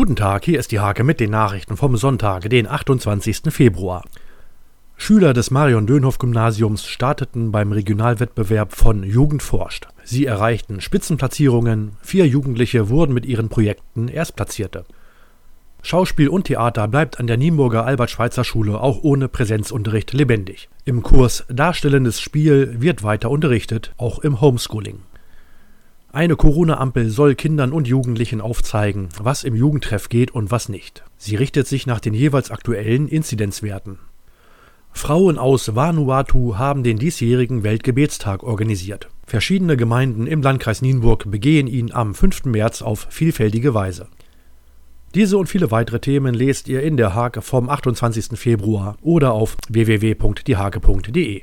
Guten Tag, hier ist die Hake mit den Nachrichten vom Sonntag, den 28. Februar. Schüler des Marion-Dönhoff-Gymnasiums starteten beim Regionalwettbewerb von Jugend forscht. Sie erreichten Spitzenplatzierungen, vier Jugendliche wurden mit ihren Projekten Erstplatzierte. Schauspiel und Theater bleibt an der Nienburger Albert-Schweitzer-Schule auch ohne Präsenzunterricht lebendig. Im Kurs Darstellendes Spiel wird weiter unterrichtet, auch im Homeschooling. Eine Corona-Ampel soll Kindern und Jugendlichen aufzeigen, was im Jugendtreff geht und was nicht. Sie richtet sich nach den jeweils aktuellen Inzidenzwerten. Frauen aus Vanuatu haben den diesjährigen Weltgebetstag organisiert. Verschiedene Gemeinden im Landkreis Nienburg begehen ihn am 5. März auf vielfältige Weise. Diese und viele weitere Themen lest ihr in der Hake vom 28. Februar oder auf www.diehake.de.